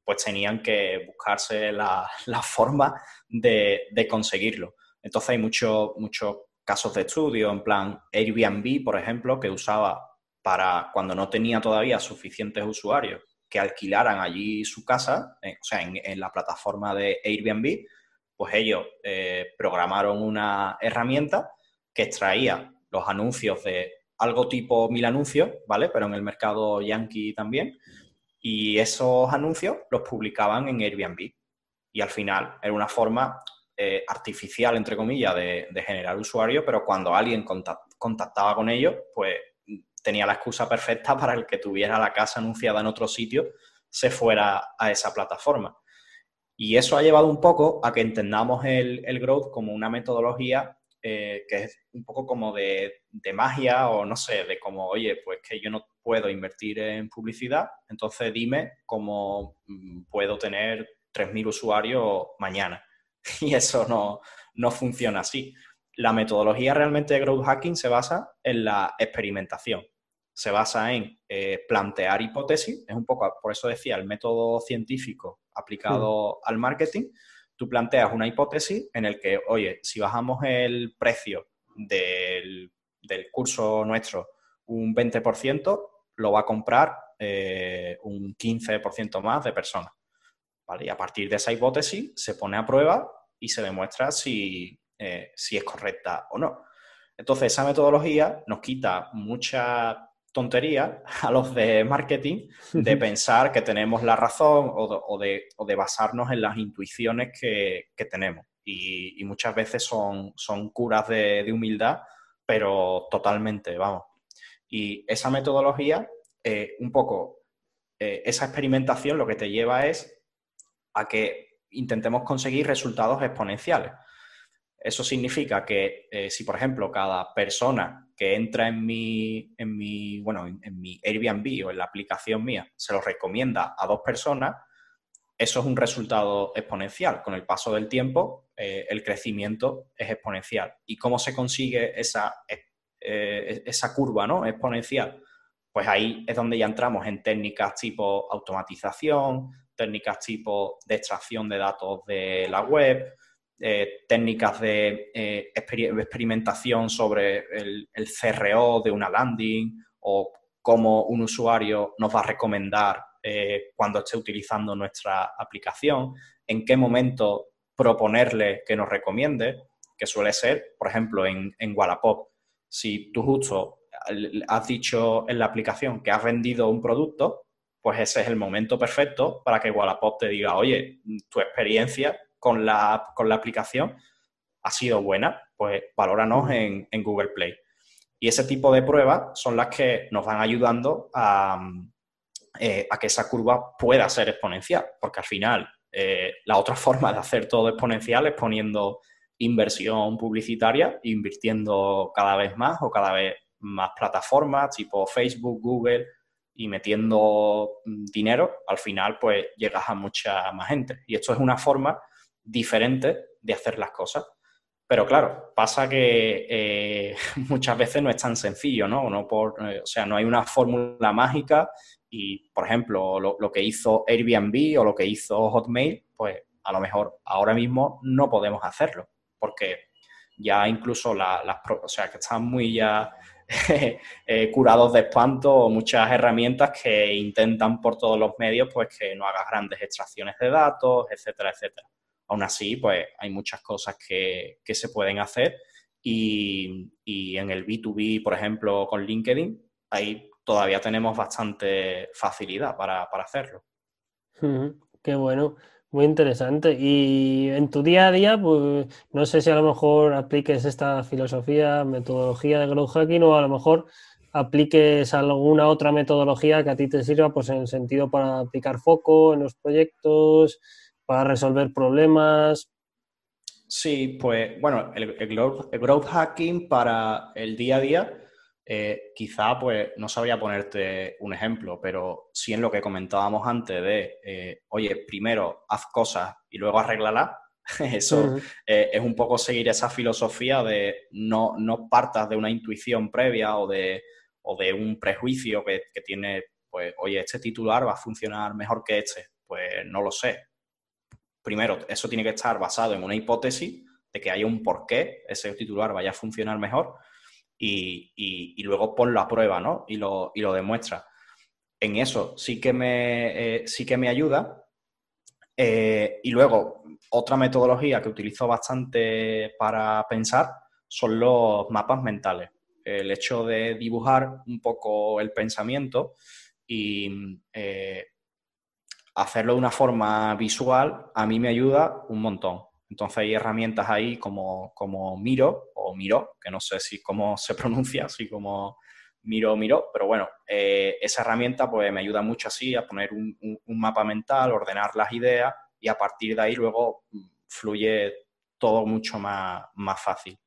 pues tenían que buscarse la, forma de, conseguirlo. Entonces hay muchos casos de estudio, en plan Airbnb, por ejemplo, que usaba para cuando no tenía todavía suficientes usuarios que alquilaran allí su casa, eh, o sea, en, la plataforma de Airbnb, pues ellos eh, programaron una herramienta que extraía los anuncios de algo tipo mil anuncios, ¿vale? Pero en el mercado yankee también. Y esos anuncios los publicaban en Airbnb. Y al final era una forma eh, artificial, entre comillas, de, generar usuarios, pero cuando alguien contactaba con ellos, pues tenía la excusa perfecta para el que tuviera la casa anunciada en otro sitio, se fuera a esa plataforma. Y eso ha llevado un poco a que entendamos el, el growth como una metodología eh, que es un poco como de, magia o no sé, de como, oye, pues que yo no puedo invertir en publicidad, entonces dime cómo mm, puedo tener 3.000 usuarios mañana. *laughs* Y eso no, no funciona así. La metodología realmente de growth hacking se basa en la experimentación. se basa en eh, plantear hipótesis, es un poco, por eso decía, el método científico aplicado al marketing. Tú planteas una hipótesis en el que, oye, si bajamos el precio del, curso nuestro un 20%, lo va a comprar eh, un 15% más de personas. Y a partir de esa hipótesis se pone a prueba y se demuestra si, eh, si es correcta o no. Entonces, esa metodología nos quita mucha tontería a los de marketing de pensar que tenemos la razón o de, basarnos en las intuiciones que, tenemos. Y, muchas veces son, son curas de, humildad, pero totalmente, vamos. Y esa metodología, eh, un poco, eh, esa experimentación lo que te lleva es a que intentemos conseguir resultados exponenciales. Eso significa que eh, si, por ejemplo, cada persona que entra en mi, en mi, bueno, en, mi Airbnb o en la aplicación mía se lo recomienda a dos personas, eso es un resultado exponencial. Con el paso del tiempo, eh, el crecimiento es exponencial. ¿Y cómo se consigue esa, eh, esa curva ¿no? exponencial? Pues ahí es donde ya entramos en técnicas tipo automatización, técnicas tipo de extracción de datos de la web, eh, técnicas de eh, experimentación sobre el, CRO de una landing o cómo un usuario nos va a recomendar eh, cuando esté utilizando nuestra aplicación, en qué momento proponerle que nos recomiende, que suele ser, por ejemplo, en, en Wallapop. Si tú justo has dicho en la aplicación que has vendido un producto, pues ese es el momento perfecto para que Wallapop te diga, oye, tu experiencia con la, con la aplicación ha sido buena, pues valóranos en, en Google Play. Y ese tipo de pruebas son las que nos van ayudando a, eh, a que esa curva pueda ser exponencial, porque al final eh, la otra *laughs* forma de hacer todo exponencial es poniendo inversión publicitaria, invirtiendo cada vez más o cada vez más plataformas tipo Facebook, Google y metiendo mm, dinero, al final pues llegas a mucha más gente. Y esto es una forma diferente de hacer las cosas. Pero claro, pasa que eh, *laughs* muchas veces no es tan sencillo, ¿no? no por, eh, o sea, no hay una fórmula mágica y, por ejemplo, lo, que hizo Airbnb o lo que hizo Hotmail, pues a lo mejor ahora mismo no podemos hacerlo, porque ya incluso las, o sea, que están muy ya *laughs* eh, curados de espanto muchas herramientas que intentan por todos los medios, pues que no hagas grandes extracciones de datos, etcétera, etcétera. Aún así, pues hay muchas cosas que, se pueden hacer y, en el B2B, por ejemplo, con LinkedIn, ahí todavía tenemos bastante facilidad para, hacerlo. qué bueno, muy interesante. Y en tu día a día, pues no sé si a lo mejor apliques esta filosofía, metodología de growth hacking o a lo mejor apliques alguna otra metodología que a ti te sirva, pues en el sentido para aplicar foco en los proyectos, para resolver problemas. Sí, pues bueno, el, growth, hacking para el día a día, eh, quizá pues no sabría ponerte un ejemplo, pero sí en lo que comentábamos antes de, eh, oye, primero haz cosas y luego arréglalas, *laughs* eso eh, es un poco seguir esa filosofía de no, no partas de una intuición previa o de, o de un prejuicio que, que tiene, pues, oye, este titular va a funcionar mejor que este. Pues no lo sé primero, eso tiene que estar basado en una hipótesis de que haya un porqué ese titular vaya a funcionar mejor y, luego ponlo a prueba, ¿no? Y lo, y lo demuestra. En eso sí que me, eh, sí que me ayuda. Eh, y luego, otra metodología que utilizo bastante para pensar son los mapas mentales. El hecho de dibujar un poco el pensamiento y eh, hacerlo de una forma visual a mí me ayuda un montón. Entonces hay herramientas ahí como, como Miro o Miro, que no sé si cómo *laughs* se pronuncia, así como Miro Miro, pero bueno, eh, esa herramienta pues me ayuda mucho así a poner un, mapa mental, ordenar las ideas y a partir de ahí luego mm, fluye todo mucho más, más fácil.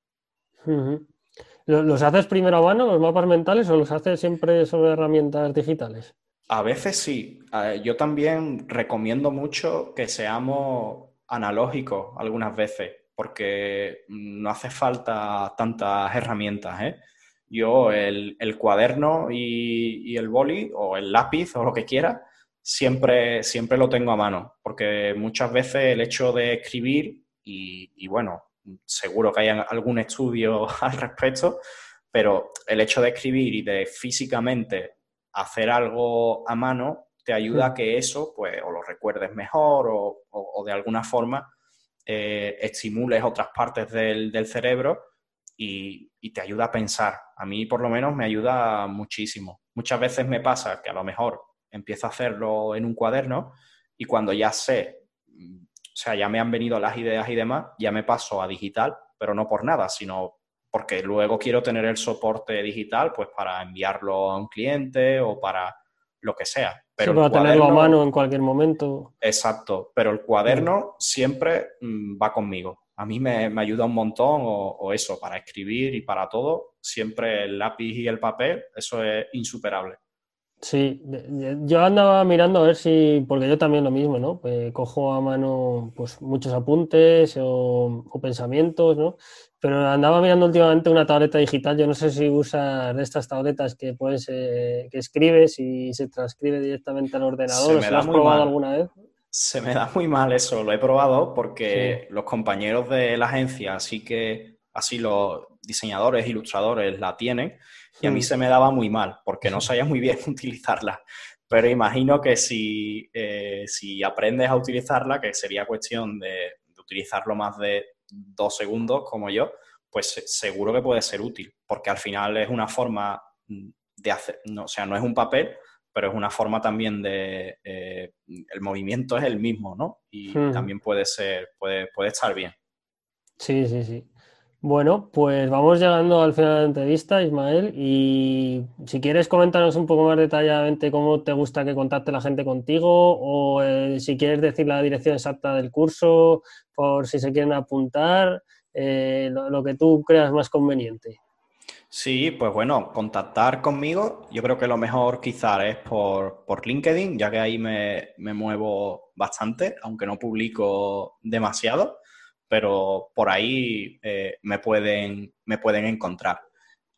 ¿Los haces primero a mano, los mapas mentales, o los haces siempre sobre herramientas digitales? A veces sí. Yo también recomiendo mucho que seamos analógicos algunas veces, porque no hace falta tantas herramientas. ¿eh? yo el, cuaderno y, el boli o el lápiz o lo que quiera, siempre, siempre lo tengo a mano, porque muchas veces el hecho de escribir, y, bueno, seguro que hay algún estudio *laughs* al respecto, pero el hecho de escribir y de físicamente hacer algo a mano te ayuda a que eso, pues, o lo recuerdes mejor o, de alguna forma eh, estimules otras partes del, del cerebro y, te ayuda a pensar. A mí por lo menos me ayuda muchísimo. Muchas veces me pasa que a lo mejor empiezo a hacerlo en un cuaderno y cuando ya sé, o sea, ya me han venido las ideas y demás, ya me paso a digital, pero no por nada, sino porque luego quiero tener el soporte digital pues para enviarlo a un cliente o para lo que sea. Pero para tenerlo a mano en cualquier momento. Exacto, pero el cuaderno siempre mm, va conmigo a mí me, ayuda un montón o, eso, para escribir y para todo, siempre el lápiz y el papel, eso es insuperable. Sí, yo andaba mirando a ver si, porque yo también lo mismo, ¿no? Pues cojo a mano pues muchos apuntes o, pensamientos, ¿no? Pero andaba mirando últimamente una tableta digital, yo no sé si usas de estas tabletas que puedes, que escribes y se transcribe directamente al ordenador, ¿lo has probado alguna vez? Se me da muy mal eso, lo he probado porque los compañeros de la agencia, así que así los diseñadores, ilustradores la tienen y a mí se me daba muy mal porque no sabía muy bien *laughs* utilizarla. Pero imagino que si, eh, si aprendes a utilizarla, que sería cuestión de, utilizarlo más de dos segundos como yo, pues seguro que puede ser útil, porque al final es una forma de hacer, no, o sea, no es un papel, pero es una forma también de... Eh, el movimiento es el mismo, ¿no? Y también puede ser, puede, puede estar bien. Sí, sí, sí. Bueno, pues vamos llegando al final de la entrevista, Ismael, y si quieres comentarnos un poco más detalladamente cómo te gusta que contacte la gente contigo o eh, si quieres decir la dirección exacta del curso, por si se quieren apuntar, eh, lo que tú creas más conveniente. Sí, pues bueno, contactar conmigo, yo creo que lo mejor quizás es por, LinkedIn, ya que ahí me, muevo bastante, aunque no publico demasiado, pero por ahí eh, me, pueden, me pueden encontrar.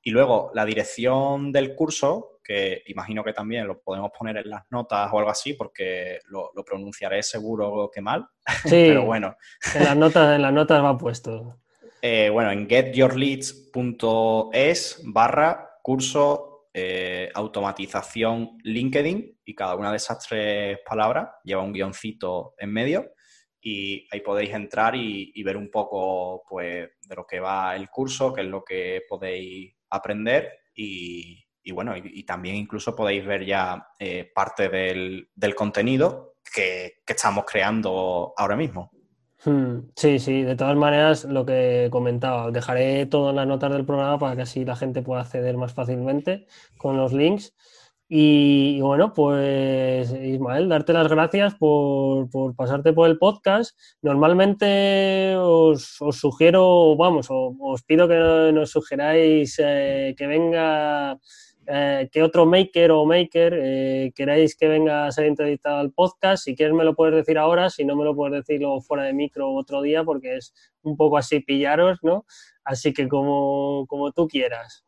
Y luego la dirección del curso, que imagino que también lo podemos poner en las notas o algo así, porque lo, pronunciaré seguro que mal. *laughs* Sí, pero bueno. En las notas, en las notas va puesto. Eh, bueno, en getyourleads.es barra curso eh, automatización LinkedIn y cada una de esas tres palabras lleva un guioncito en medio y ahí podéis entrar y, ver un poco pues, de lo que va el curso, qué es lo que podéis aprender y, bueno, y, también incluso podéis ver ya eh, parte del, contenido que estamos creando ahora mismo. Hmm, sí, sí, de todas maneras, lo que comentaba, dejaré todas las notas del programa para que así la gente pueda acceder más fácilmente con los links. Y, bueno, pues Ismael, darte las gracias por, pasarte por el podcast. Normalmente os, sugiero, vamos, os, pido que nos sugeráis eh, que venga eh, qué otro maker o maker eh, queráis que venga a ser entrevistado al podcast. Si quieres me lo puedes decir ahora, si no me lo puedes decir luego fuera de micro otro día porque es un poco así pillaros, ¿no? Así que como, tú quieras.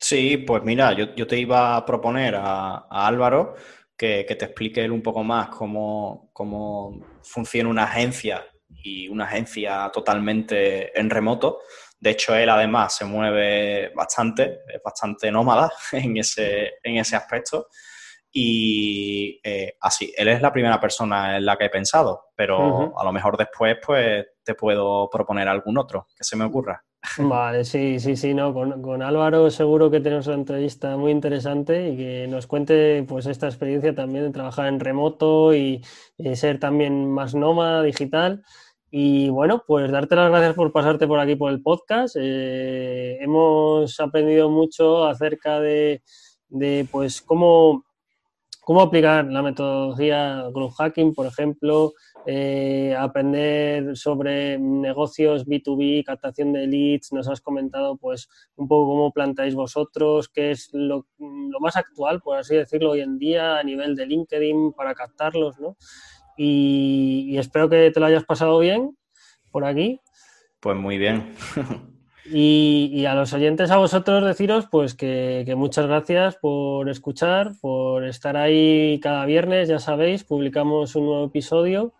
Sí, pues mira, yo, te iba a proponer a, Álvaro que, te explique él un poco más cómo, cómo funciona una agencia y una agencia totalmente en remoto de hecho, él además se mueve bastante, es bastante nómada *laughs* en ese, en ese aspecto. Y eh, así, él es la primera persona en la que he pensado, pero a lo mejor después pues te puedo proponer algún otro que se me ocurra. Vale, sí, sí, sí, no, con, Álvaro seguro que tenemos una entrevista muy interesante y que nos cuente pues esta experiencia también de trabajar en remoto y, ser también más nómada digital. Y bueno, pues darte las gracias por pasarte por aquí por el podcast. Eh, hemos aprendido mucho acerca de, pues cómo, cómo aplicar la metodología Growth Hacking, por ejemplo, eh, aprender sobre negocios B2B, captación de leads, nos has comentado pues un poco cómo plantáis vosotros, qué es lo, lo, más actual, por así decirlo, hoy en día a nivel de LinkedIn para captarlos, ¿no? y, espero que te lo hayas pasado bien por aquí. Pues muy bien. *laughs* Y, a los oyentes, a vosotros deciros pues que, que, muchas gracias por escuchar, por estar ahí cada viernes, ya sabéis, publicamos un nuevo episodio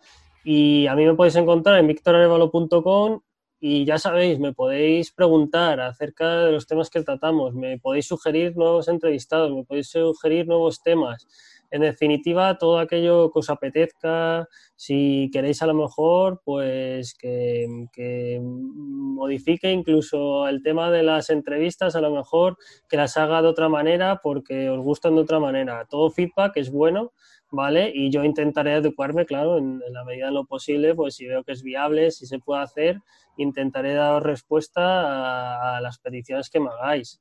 y a mí me podéis encontrar en victorarevalo.com y ya sabéis, me podéis preguntar acerca de los temas que tratamos, me podéis sugerir nuevos entrevistados, me podéis sugerir nuevos temas. En definitiva, todo aquello que os apetezca, si queréis a lo mejor, pues que, que, modifique incluso el tema de las entrevistas, a lo mejor que las haga de otra manera porque os gustan de otra manera. Todo feedback es bueno ¿vale? Y yo intentaré adecuarme, claro, en, la medida de lo posible, pues si veo que es viable, si se puede hacer, intentaré dar respuesta a, las peticiones que me hagáis.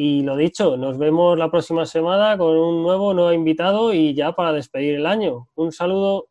Y lo dicho, nos vemos la próxima semana con un nuevo, nuevo invitado y ya para despedir el año. Un saludo.